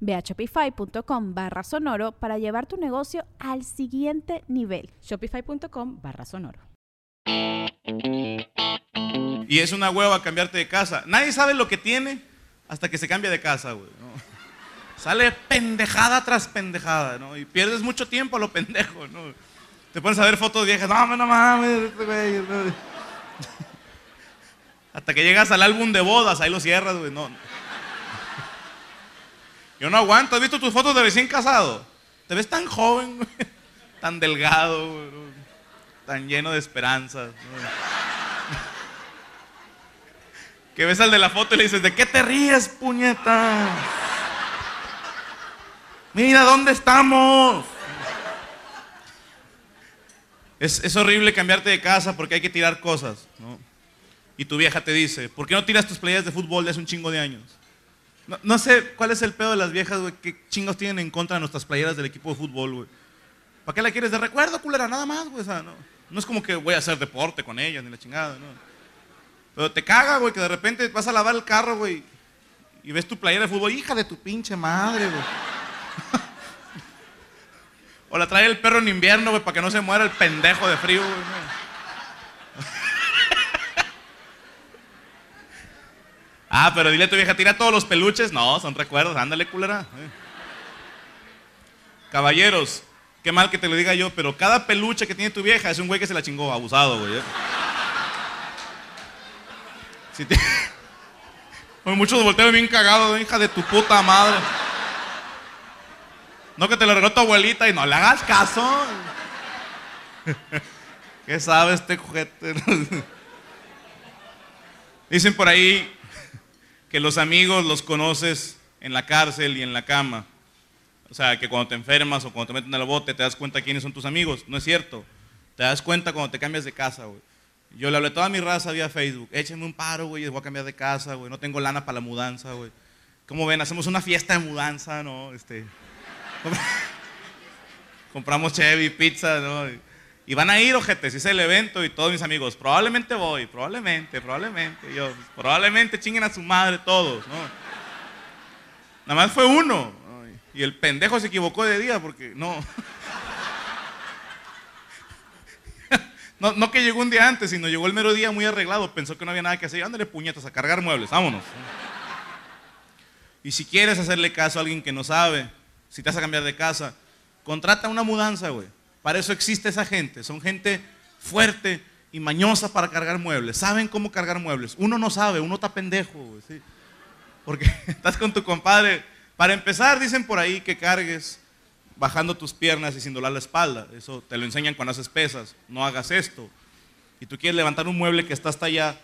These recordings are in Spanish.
Ve a shopify.com barra sonoro para llevar tu negocio al siguiente nivel. Shopify.com barra sonoro. Y es una hueva cambiarte de casa. Nadie sabe lo que tiene hasta que se cambia de casa, güey. ¿no? Sale pendejada tras pendejada, ¿no? Y pierdes mucho tiempo a lo pendejo, ¿no? Te pones a ver fotos viejas, no, no mames, este güey. no. Hasta que llegas al álbum de bodas, ahí lo cierras, güey. No. Yo no aguanto. ¿Has visto tus fotos de recién casado? Te ves tan joven, tan delgado, tan lleno de esperanzas. Que ves al de la foto y le dices, ¿de qué te ríes, puñeta? Mira, ¿dónde estamos? Es, es horrible cambiarte de casa porque hay que tirar cosas, ¿no? Y tu vieja te dice, ¿por qué no tiras tus playas de fútbol de hace un chingo de años? No, sé cuál es el pedo de las viejas, güey, qué chingos tienen en contra de nuestras playeras del equipo de fútbol, güey. ¿Para qué la quieres de recuerdo, culera? Nada más, güey, o sea, no. No es como que voy a hacer deporte con ella, ni la chingada, no. Pero te caga, güey, que de repente vas a lavar el carro, güey, y ves tu playera de fútbol, hija de tu pinche madre, güey. o la trae el perro en invierno, güey, para que no se muera el pendejo de frío, güey. Ah, pero dile a tu vieja, tira todos los peluches. No, son recuerdos, ándale, culera. Eh. Caballeros, qué mal que te lo diga yo, pero cada peluche que tiene tu vieja es un güey que se la chingó, abusado, güey. ¿eh? Muchos voltean bien cagados, hija de tu puta madre. No que te lo regaló tu abuelita y no le hagas caso. ¿Qué sabe este juguete? Dicen por ahí que los amigos los conoces en la cárcel y en la cama. O sea, que cuando te enfermas o cuando te meten al bote te das cuenta quiénes son tus amigos. No es cierto. Te das cuenta cuando te cambias de casa, güey. Yo le hablé a toda mi raza vía Facebook. Échenme un paro, güey, voy a cambiar de casa, güey. No tengo lana para la mudanza, güey. ¿Cómo ven? Hacemos una fiesta de mudanza, ¿no? Este, compramos Chevy, pizza, ¿no? Y- van a ir, ojete, si es el evento y todos mis amigos, probablemente voy, probablemente, probablemente. Yo, probablemente chinguen a su madre todos, ¿no? Nada más fue uno. ¿no? Y el pendejo se equivocó de día porque no. No, no que llegó un día antes, sino llegó el mero día muy arreglado. Pensó que no había nada que hacer. Ándale, puñetas, a cargar muebles, vámonos. Y si quieres hacerle caso a alguien que no sabe, si te vas a cambiar de casa, contrata una mudanza, güey. Para eso existe esa gente. Son gente fuerte y mañosa para cargar muebles. Saben cómo cargar muebles. Uno no sabe, uno está pendejo. Porque estás con tu compadre. Para empezar, dicen por ahí que cargues bajando tus piernas y sin doblar la espalda. Eso te lo enseñan cuando haces pesas. No hagas esto. Y tú quieres levantar un mueble que está hasta allá,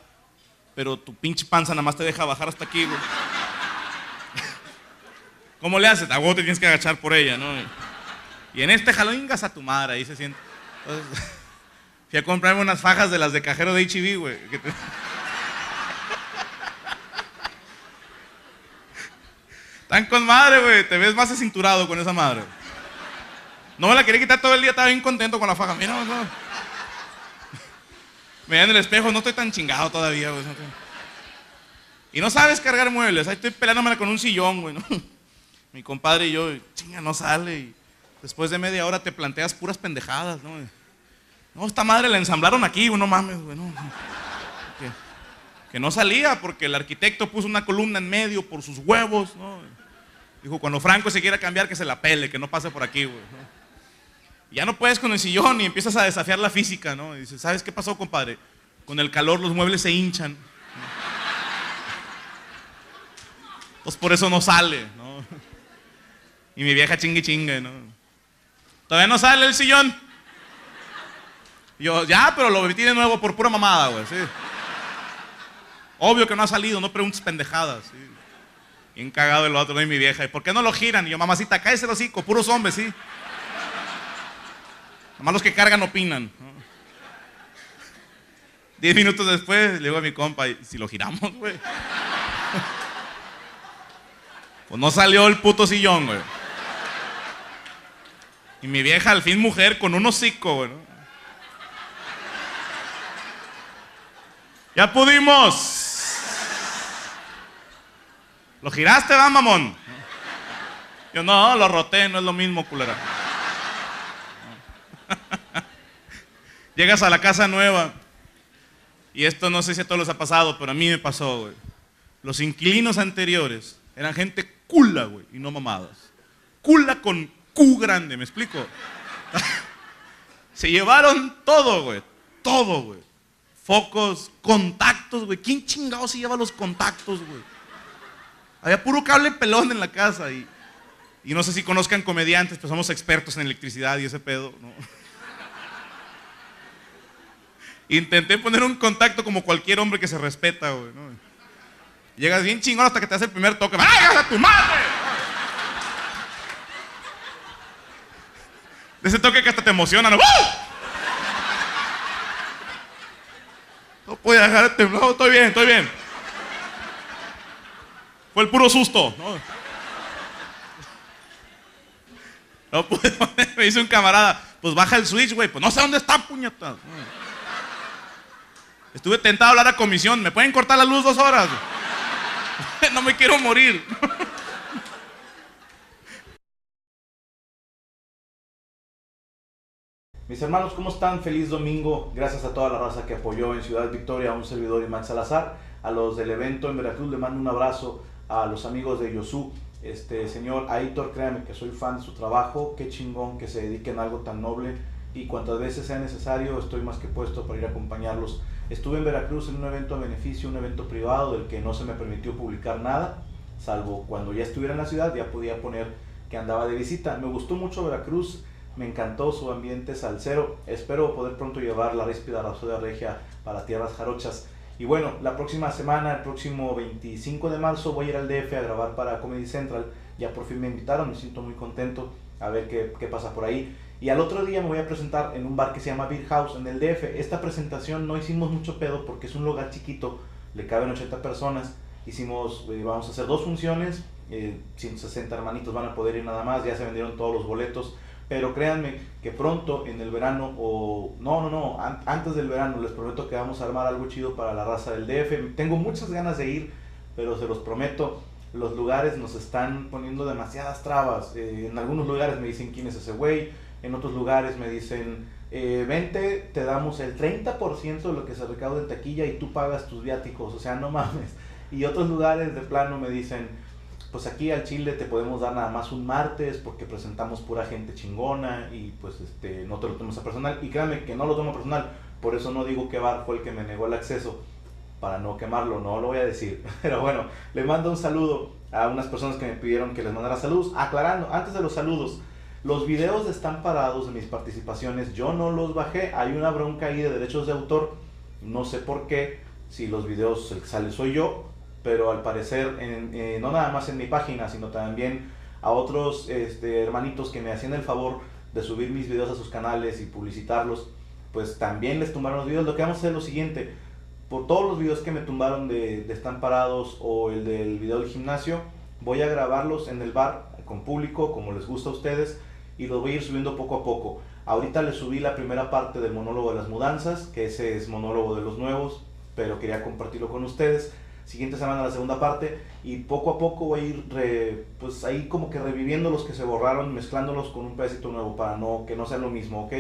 pero tu pinche panza nada más te deja bajar hasta aquí. ¿Cómo le haces? A vos te tienes que agachar por ella, ¿no? Y en este jalón ingas a tu madre, ahí se siente. Entonces, fui a comprarme unas fajas de las de cajero de HB, güey. Están con madre, güey. Te ves más acinturado con esa madre. No me la quería quitar todo el día, estaba bien contento con la faja. Mira, no. Me veía en el espejo, no estoy tan chingado todavía, güey. no Y no sabes cargar muebles. Ahí estoy peleándomela con un sillón, güey, ¿no? Mi compadre y yo, chinga, no sale. Y después de media hora te planteas puras pendejadas, ¿no? No, esta madre la ensamblaron aquí, no mames, güey, no. Que, no salía porque el arquitecto puso una columna en medio por sus huevos, ¿no? Dijo, cuando Franco se quiera cambiar, que se la pele, que no pase por aquí, güey. Ya no puedes con el sillón y empiezas a desafiar la física, ¿no? Y dices, ¿sabes qué pasó, compadre? Con el calor los muebles se hinchan. Pues por eso no sale, ¿no? Y mi vieja chingue chingue, ¿no? Todavía no sale el sillón. yo, ya, pero lo metí de nuevo por pura mamada, güey, sí. Obvio que no ha salido, no preguntes pendejadas, sí. Bien cagado el otro, ¿no? Y mi vieja, ¿y por qué no lo giran? Y yo, mamacita, cállese los hocico, puros hombres, sí. Nomás los que cargan opinan. Diez minutos después le digo a mi compa, si lo giramos, güey. Pues no salió el puto sillón, güey. Y mi vieja, al fin mujer, con un hocico, güey. Ya pudimos. ¿Lo giraste, va, mamón? Yo no, lo roté, no es lo mismo, culera. Llegas a la casa nueva. Y esto no sé si a todos les ha pasado, pero a mí me pasó, güey. Los inquilinos anteriores eran gente cula, güey, y no mamadas. Cula con Q grande, ¿me explico? Se llevaron todo, güey. Todo, güey. Focos, contactos, güey. ¿Quién chingado se lleva los contactos, güey? Había puro cable pelón en la casa y, y no sé si conozcan comediantes, pero somos expertos en electricidad y ese pedo, ¿no? Intenté poner un contacto como cualquier hombre que se respeta, güey. Llegas bien chingón hasta que te hace el primer toque. ¡Váyase a tu madre! De ese toque que hasta te emociona, ¿no? No puedo dejar de temblar. estoy bien, estoy bien. Fue el puro susto. No, no pude Me dice un camarada, pues baja el switch, güey. Pues no sé dónde está, puñetas. Estuve tentado a hablar a comisión. ¿Me pueden cortar la luz dos horas? no me quiero morir. Mis hermanos, ¿cómo están? Feliz domingo. Gracias a toda la raza que apoyó en Ciudad Victoria a un servidor y Max Salazar. A los del evento en Veracruz le mando un abrazo. A los amigos de Yosu. Este señor Aitor, créanme que soy fan de su trabajo. Qué chingón que se dediquen a algo tan noble. Y cuantas veces sea necesario, estoy más que puesto para ir a acompañarlos Estuve en Veracruz en un evento a beneficio, un evento privado del que no se me permitió publicar nada, salvo cuando ya estuviera en la ciudad ya podía poner que andaba de visita. Me gustó mucho Veracruz, me encantó su ambiente salsero. Espero poder pronto llevar la ríspida de regia para tierras jarochas. Y bueno, la próxima semana, el próximo 25 de marzo, voy a ir al DF a grabar para Comedy Central. Ya por fin me invitaron, me siento muy contento a ver qué, pasa por ahí. Y al otro día me voy a presentar en un bar que se llama Beer House en el DF. Esta presentación no hicimos mucho pedo porque es un lugar chiquito, le caben 80 personas. Hicimos, eh, vamos a hacer dos funciones, 160 eh, hermanitos van a poder ir nada más, ya se vendieron todos los boletos. Pero créanme que pronto en el verano, o no, no, no, antes del verano, les prometo que vamos a armar algo chido para la raza del DF. Tengo muchas ganas de ir, pero se los prometo, los lugares nos están poniendo demasiadas trabas. Eh, en algunos lugares me dicen quién es ese güey, en otros lugares me dicen, eh, vente, te damos el 30% de lo que se recauda en taquilla y tú pagas tus viáticos, o sea, no mames. Y otros lugares de plano me dicen, pues aquí al Chile te podemos dar nada más un martes porque presentamos pura gente chingona y pues este, no te lo tomes a personal. Y créanme que no lo tomo personal, por eso no digo que Bar fue el que me negó el acceso para no quemarlo, no lo voy a decir. Pero bueno, le mando un saludo a unas personas que me pidieron que les mandara saludos. Aclarando, antes de los saludos, los videos están parados de mis participaciones, yo no los bajé, hay una bronca ahí de derechos de autor, no sé por qué, si los videos el sale soy yo, pero al parecer eh, no nada más en mi página, sino también a otros este, hermanitos que me hacían el favor de subir mis videos a sus canales y publicitarlos, pues también les tumbaron los videos. Lo que vamos a hacer es lo siguiente, por todos los videos que me tumbaron de, de Están Parados o el del video del gimnasio, voy a grabarlos en el bar con público, como les gusta a ustedes y los voy a ir subiendo poco a poco. Ahorita les subí la primera parte del monólogo de las mudanzas, que ese es monólogo de los nuevos, pero quería compartirlo con ustedes. Siguiente semana la segunda parte y poco a poco voy a ir pues ahí como que reviviendo los que se borraron, mezclándolos con un pedacito nuevo para no que no sea lo mismo, ¿ok?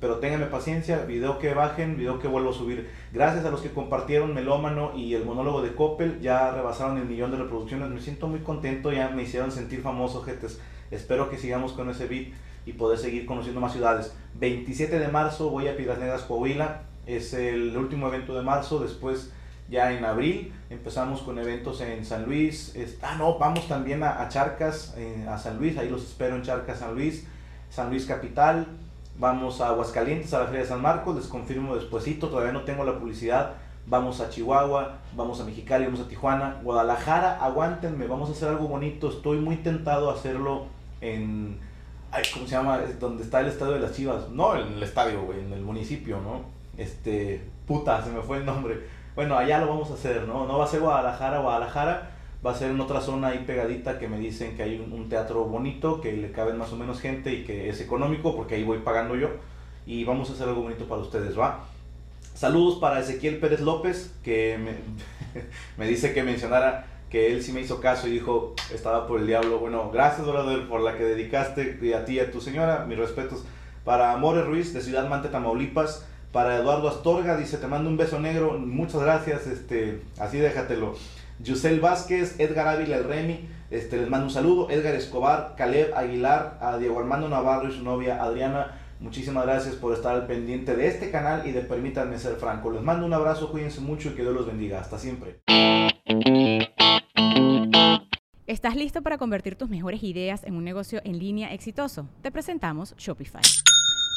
Pero ténganme paciencia, video que bajen, video que vuelvo a subir. Gracias a los que compartieron Melómano y el monólogo de Coppel, ya rebasaron el millón de reproducciones. Me siento muy contento, ya me hicieron sentir famoso, gente. Espero que sigamos con ese beat. y poder seguir conociendo más ciudades. 27 de marzo voy a Piedras Negras, Coahuila, es el último evento de marzo, después ya en abril empezamos con eventos en San Luis, ah no, vamos también a, Charcas, eh, a San Luis, ahí los espero en Charcas, San Luis, San Luis Capital, vamos a Aguascalientes, a la Feria de San Marcos, les confirmo despuesito, todavía no tengo la publicidad, vamos a Chihuahua, vamos a Mexicali, vamos a Tijuana, Guadalajara, aguántenme, vamos a hacer algo bonito, estoy muy tentado a hacerlo en, ¿cómo se llama? Donde está el estadio de las Chivas, no en el estadio, güey, en el municipio, ¿no? Este, puta, se me fue el nombre. Bueno, allá lo vamos a hacer, ¿no? No va a ser Guadalajara, Guadalajara, va a ser en otra zona ahí pegadita que me dicen que hay un, teatro bonito, que le caben más o menos gente y que es económico, porque ahí voy pagando yo. Y vamos a hacer algo bonito para ustedes, ¿va? Saludos para Ezequiel Pérez López, que me, dice que mencionara que él sí me hizo caso y dijo, estaba por el diablo. Bueno, gracias, brother, por la que dedicaste y a ti y a tu señora. Mis respetos. Para Amore Ruiz, de Ciudad Mante, Tamaulipas. Para Eduardo Astorga, dice, te mando un beso negro. Muchas gracias, este, así déjatelo. Yusel Vázquez, Edgar Ávila, el Remy, este, les mando un saludo. Edgar Escobar, Caleb Aguilar, a Diego Armando Navarro y su novia Adriana. Muchísimas gracias por estar al pendiente de este canal y de permítanme ser franco. Les mando un abrazo, cuídense mucho y que Dios los bendiga. Hasta siempre. ¿Estás listo para convertir tus mejores ideas en un negocio en línea exitoso? Te presentamos Shopify.